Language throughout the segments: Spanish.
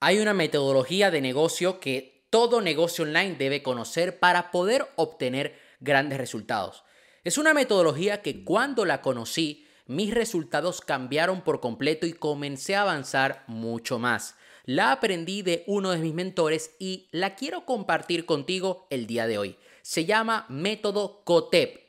Hay una metodología de negocio que todo negocio online debe conocer para poder obtener grandes resultados. Es una metodología que cuando la conocí, mis resultados cambiaron por completo y comencé a avanzar mucho más. La aprendí de uno de mis mentores y la quiero compartir contigo el día de hoy. Se llama método COTEP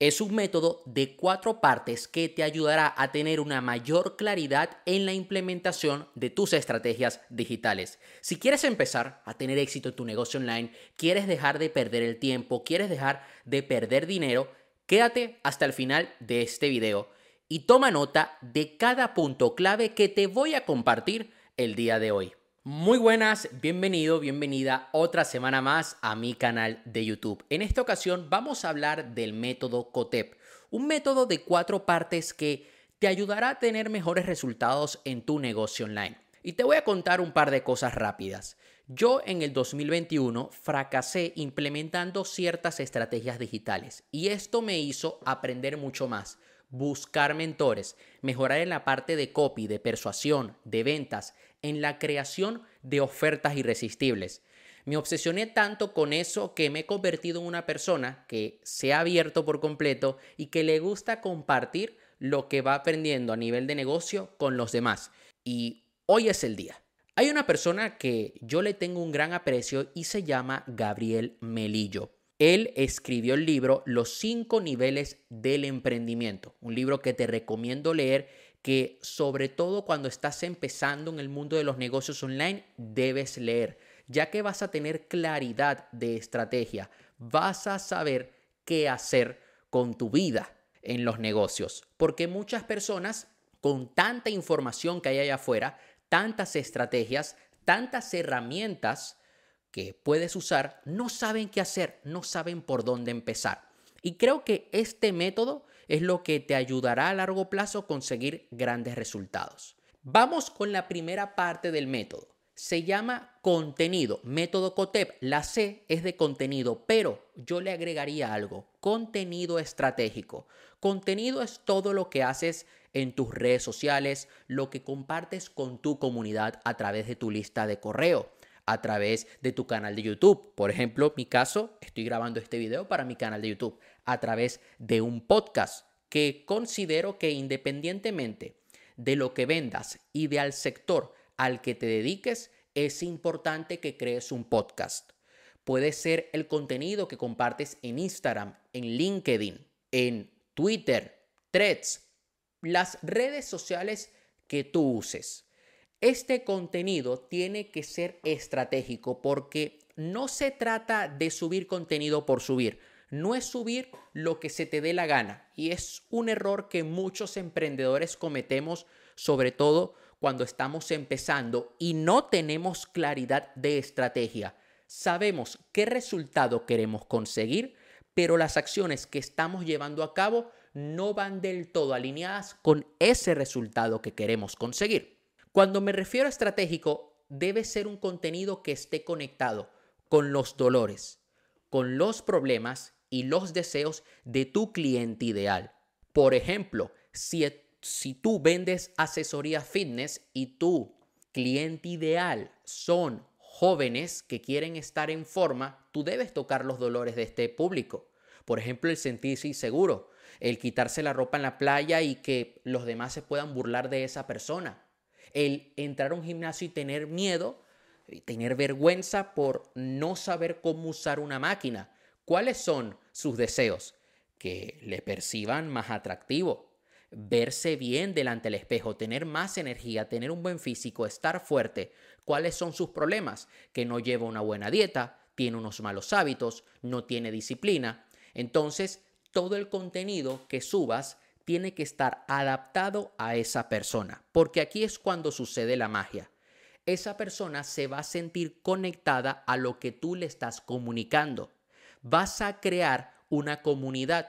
es un método de cuatro partes que te ayudará a tener una mayor claridad en la implementación de tus estrategias digitales. Si quieres empezar a tener éxito en tu negocio online, quieres dejar de perder el tiempo, quieres dejar de perder dinero, quédate hasta el final de este video y toma nota de cada punto clave que te voy a compartir el día de hoy. Muy buenas, bienvenido, bienvenida otra semana más a mi canal de YouTube. En esta ocasión vamos a hablar del método COTEP, un método de cuatro partes que te ayudará a tener mejores resultados en tu negocio online. Y te voy a contar un par de cosas rápidas. Yo en el 2021 fracasé implementando ciertas estrategias digitales y esto me hizo aprender mucho más buscar mentores, mejorar en la parte de copy, de persuasión, de ventas, en la creación de ofertas irresistibles. Me obsesioné tanto con eso que me he convertido en una persona que se ha abierto por completo y que le gusta compartir lo que va aprendiendo a nivel de negocio con los demás. Y hoy es el día. Hay una persona que yo le tengo un gran aprecio y se llama Gabriel Melillo. Él escribió el libro Los cinco niveles del emprendimiento, un libro que te recomiendo leer que sobre todo cuando estás empezando en el mundo de los negocios online debes leer, ya que vas a tener claridad de estrategia, vas a saber qué hacer con tu vida en los negocios, porque muchas personas con tanta información que hay allá afuera, tantas estrategias, tantas herramientas, que puedes usar no saben qué hacer, no saben por dónde empezar. Y creo que este método es lo que te ayudará a largo plazo a conseguir grandes resultados. Vamos con la primera parte del método. Se llama contenido, método COTEP. La C es de contenido, pero yo le agregaría algo, contenido estratégico. Contenido es todo lo que haces en tus redes sociales, lo que compartes con tu comunidad a través de tu lista de correo a través de tu canal de YouTube. Por ejemplo, mi caso, estoy grabando este video para mi canal de YouTube a través de un podcast que considero que independientemente de lo que vendas y de al sector al que te dediques, es importante que crees un podcast. Puede ser el contenido que compartes en Instagram, en LinkedIn, en Twitter, Threads, las redes sociales que tú uses. Este contenido tiene que ser estratégico porque no se trata de subir contenido por subir. No es subir lo que se te dé la gana. Y es un error que muchos emprendedores cometemos, sobre todo cuando estamos empezando y no tenemos claridad de estrategia. Sabemos qué resultado queremos conseguir, pero las acciones que estamos llevando a cabo no van del todo alineadas con ese resultado que queremos conseguir. Cuando me refiero a estratégico, debe ser un contenido que esté conectado con los dolores, con los problemas y los deseos de tu cliente ideal. Por ejemplo, si, si tú vendes asesoría fitness y tu cliente ideal son jóvenes que quieren estar en forma, tú debes tocar los dolores de este público. Por ejemplo, el sentirse inseguro, el quitarse la ropa en la playa y que los demás se puedan burlar de esa persona el entrar a un gimnasio y tener miedo, tener vergüenza por no saber cómo usar una máquina. ¿Cuáles son sus deseos? Que le perciban más atractivo, verse bien delante del espejo, tener más energía, tener un buen físico, estar fuerte. ¿Cuáles son sus problemas? Que no lleva una buena dieta, tiene unos malos hábitos, no tiene disciplina. Entonces, todo el contenido que subas tiene que estar adaptado a esa persona, porque aquí es cuando sucede la magia. Esa persona se va a sentir conectada a lo que tú le estás comunicando. Vas a crear una comunidad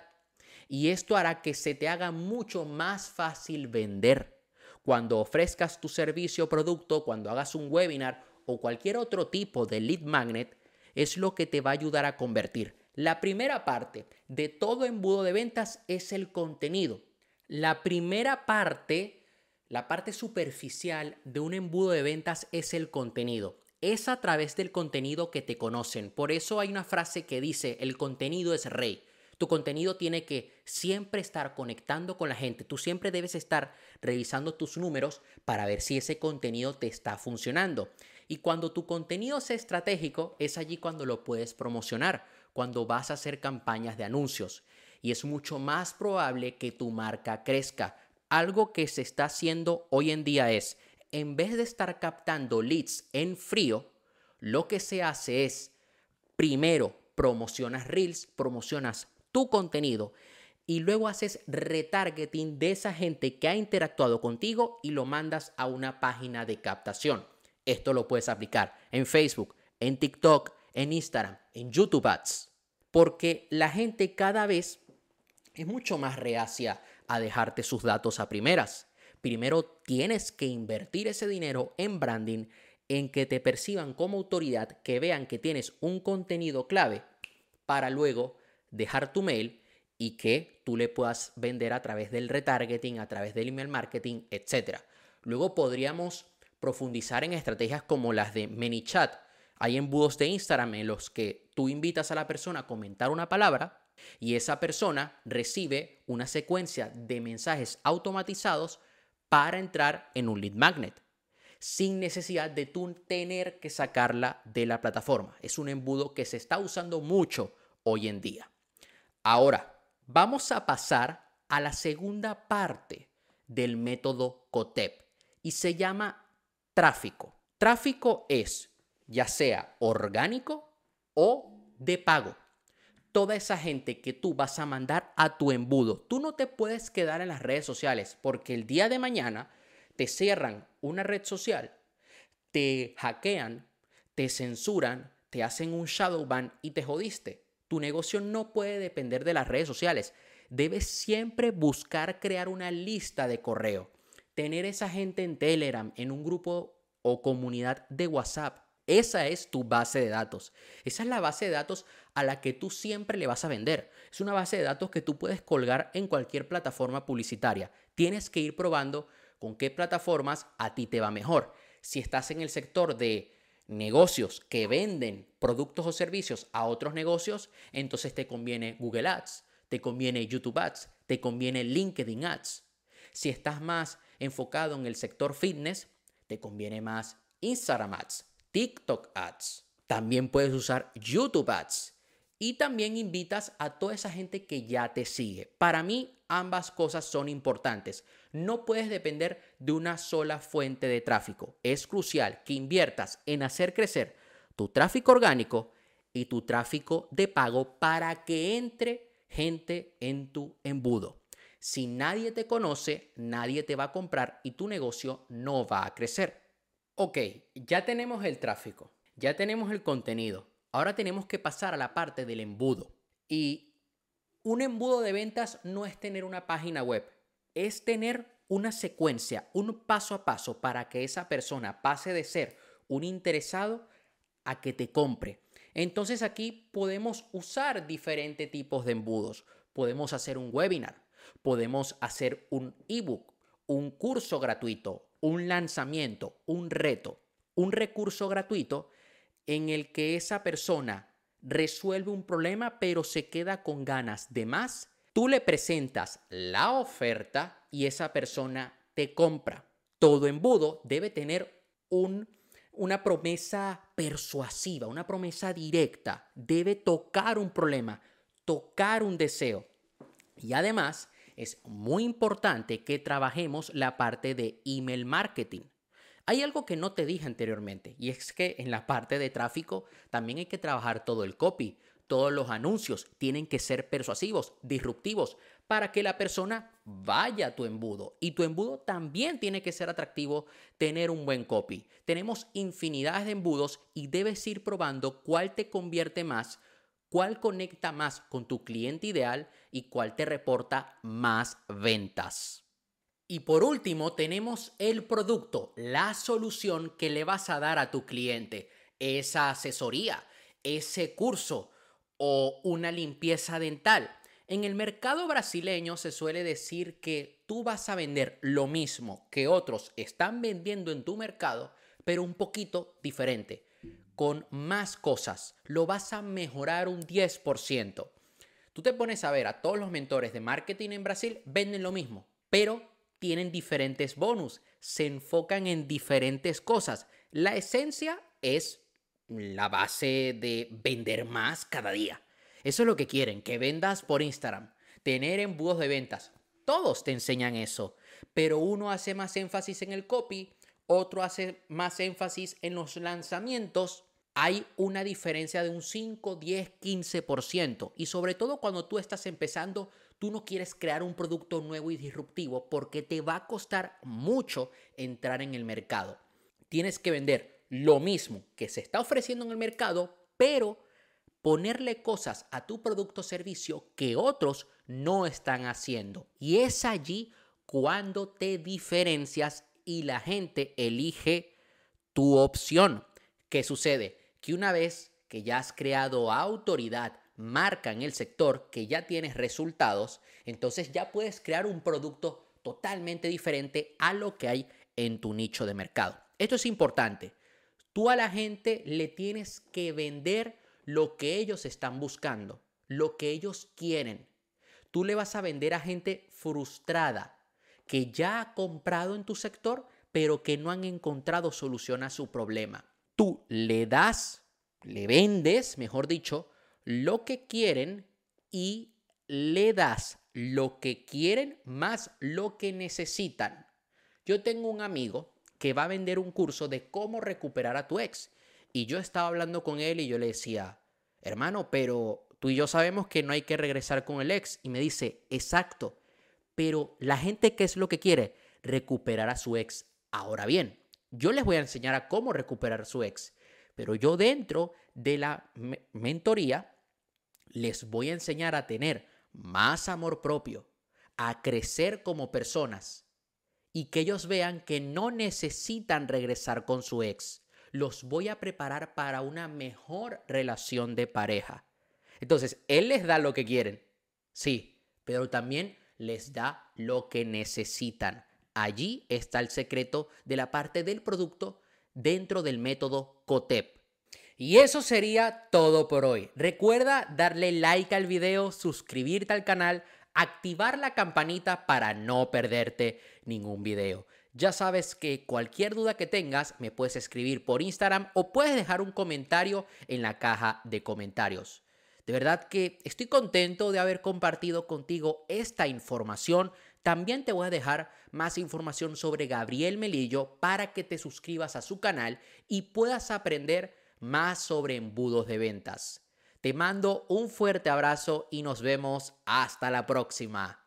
y esto hará que se te haga mucho más fácil vender. Cuando ofrezcas tu servicio o producto, cuando hagas un webinar o cualquier otro tipo de lead magnet, es lo que te va a ayudar a convertir. La primera parte de todo embudo de ventas es el contenido. La primera parte, La parte superficial de un embudo de ventas es el contenido. Es a través del contenido que te conocen. Por eso hay una frase que dice, el contenido es rey. Tu contenido tiene que siempre estar conectando con la gente. Tú siempre debes estar revisando tus números para ver si ese contenido te está funcionando. Y cuando tu contenido es estratégico, es allí cuando lo puedes promocionar, cuando vas a hacer campañas de anuncios. Y es mucho más probable que tu marca crezca algo que se está haciendo hoy en día es, en vez de estar captando leads en frío, lo que se hace es, primero promocionas Reels, promocionas tu contenido y luego haces retargeting de esa gente que ha interactuado contigo y lo mandas a una página de captación. Esto lo puedes aplicar en Facebook, en TikTok, en Instagram, en YouTube Ads. Porque la gente cada vez es mucho más reacia a dejarte sus datos a primeras. Primero tienes que invertir ese dinero en branding, en que te perciban como autoridad, que vean que tienes un contenido clave para luego dejar tu mail y que tú le puedas vender a través del retargeting, a través del email marketing, etc. Luego podríamos profundizar en estrategias como las de ManyChat. Hay embudos de Instagram en los que tú invitas a la persona a comentar una palabra y esa persona recibe una secuencia de mensajes automatizados para entrar en un lead magnet, sin necesidad de tener que sacarla de la plataforma. Es un embudo que se está usando mucho hoy en día. Ahora, vamos a pasar a la segunda parte del método COTEP y se llama tráfico. Tráfico es ya sea orgánico o de pago toda esa gente que tú vas a mandar a tu embudo. Tú no te puedes quedar en las redes sociales porque el día de mañana te cierran una red social, te hackean, te censuran, te hacen un shadow ban y te jodiste. Tu negocio no puede depender de las redes sociales. Debes siempre buscar crear una lista de correo, tener esa gente en Telegram, en un grupo o comunidad de WhatsApp esa es tu base de datos. Esa es la base de datos a la que tú siempre le vas a vender. Es una base de datos que tú puedes colgar en cualquier plataforma publicitaria. Tienes que ir probando con qué plataformas a ti te va mejor. Si estás en el sector de negocios que venden productos o servicios a otros negocios, entonces te conviene Google Ads, te conviene YouTube Ads, te conviene LinkedIn Ads. Si estás más enfocado en el sector fitness, te conviene más Instagram Ads, TikTok Ads. También puedes usar YouTube Ads. Y también invitas a toda esa gente que ya te sigue. Para mí, ambas cosas son importantes. No puedes depender de una sola fuente de tráfico. Es crucial que inviertas en hacer crecer tu tráfico orgánico y tu tráfico de pago para que entre gente en tu embudo. Si nadie te conoce, nadie te va a comprar y tu negocio no va a crecer. Ok, ya tenemos el tráfico, ya tenemos el contenido. Ahora tenemos que pasar a la parte del embudo. Y un embudo de ventas no es tener una página web, es tener una secuencia, un paso a paso para que esa persona pase de ser un interesado a que te compre. Entonces aquí podemos usar diferentes tipos de embudos. Podemos hacer un webinar, podemos hacer un ebook, un curso gratuito, un lanzamiento, un reto, un recurso gratuito en el que esa persona resuelve un problema pero se queda con ganas de más, tú le presentas la oferta y esa persona te compra. Todo embudo debe tener un, una promesa persuasiva, una promesa directa. Debe tocar un problema, tocar un deseo. Y además es muy importante que trabajemos la parte de email marketing. Hay algo que no te dije anteriormente y es que en la parte de tráfico también hay que trabajar todo el copy. Todos los anuncios tienen que ser persuasivos, disruptivos, para que la persona vaya a tu embudo. Y tu embudo también tiene que ser atractivo, tener un buen copy. Tenemos infinidad de embudos y debes ir probando cuál te convierte más cuál conecta más con tu cliente ideal y cuál te reporta más ventas. Y por último, tenemos el producto, la solución que le vas a dar a tu cliente, esa asesoría, ese curso o una limpieza dental. En el mercado brasileño se suele decir que tú vas a vender lo mismo que otros están vendiendo en tu mercado, pero un poquito diferente, con más cosas. Lo vas a mejorar un 10%. Tú te pones a ver a todos los mentores de marketing en Brasil, venden lo mismo, pero tienen diferentes bonus, se enfocan en diferentes cosas. La esencia es la base de vender más cada día. Eso es lo que quieren, que vendas por Instagram, tener embudos de ventas. Todos te enseñan eso, pero uno hace más énfasis en el copy, otro hace más énfasis en los lanzamientos. Hay una diferencia de un 5, 10, 15%. Y sobre todo cuando tú estás empezando, tú no quieres crear un producto nuevo y disruptivo porque te va a costar mucho entrar en el mercado. Tienes que vender lo mismo que se está ofreciendo en el mercado, pero ponerle cosas a tu producto o servicio que otros no están haciendo. Y es allí cuando te diferencias y la gente elige tu opción. ¿Qué sucede? Que una vez que ya has creado autoridad, marca en el sector, que ya tienes resultados, entonces ya puedes crear un producto totalmente diferente a lo que hay en tu nicho de mercado. Esto es importante. Tú a la gente le tienes que vender lo que ellos están buscando, lo que ellos quieren. Tú le vas a vender a gente frustrada que ya ha comprado en tu sector, pero que no han encontrado solución a su problema. Tú le das, le vendes, mejor dicho, lo que quieren y le das lo que quieren más lo que necesitan. Yo tengo un amigo que va a vender un curso de cómo recuperar a tu ex y yo estaba hablando con él y yo le decía, hermano, pero tú y yo sabemos que no hay que regresar con el ex. Y me dice, exacto, pero la gente, ¿qué es lo que quiere? Recuperar a su ex. Ahora bien, yo les voy a enseñar a cómo recuperar a su ex, pero yo dentro de la mentoría les voy a enseñar a tener más amor propio, a crecer como personas y que ellos vean que no necesitan regresar con su ex los voy a preparar para una mejor relación de pareja. Entonces, Él les da lo que quieren, sí, pero también les da lo que necesitan. Allí está el secreto de la parte del producto dentro del método COTEP. Y eso sería todo por hoy. Recuerda darle like al video, suscribirte al canal, activar la campanita para no perderte ningún video. Ya sabes que cualquier duda que tengas me puedes escribir por Instagram o puedes dejar un comentario en la caja de comentarios. De verdad que estoy contento de haber compartido contigo esta información. También te voy a dejar más información sobre Gabriel Melillo para que te suscribas a su canal y puedas aprender más sobre embudos de ventas. Te mando un fuerte abrazo y nos vemos hasta la próxima.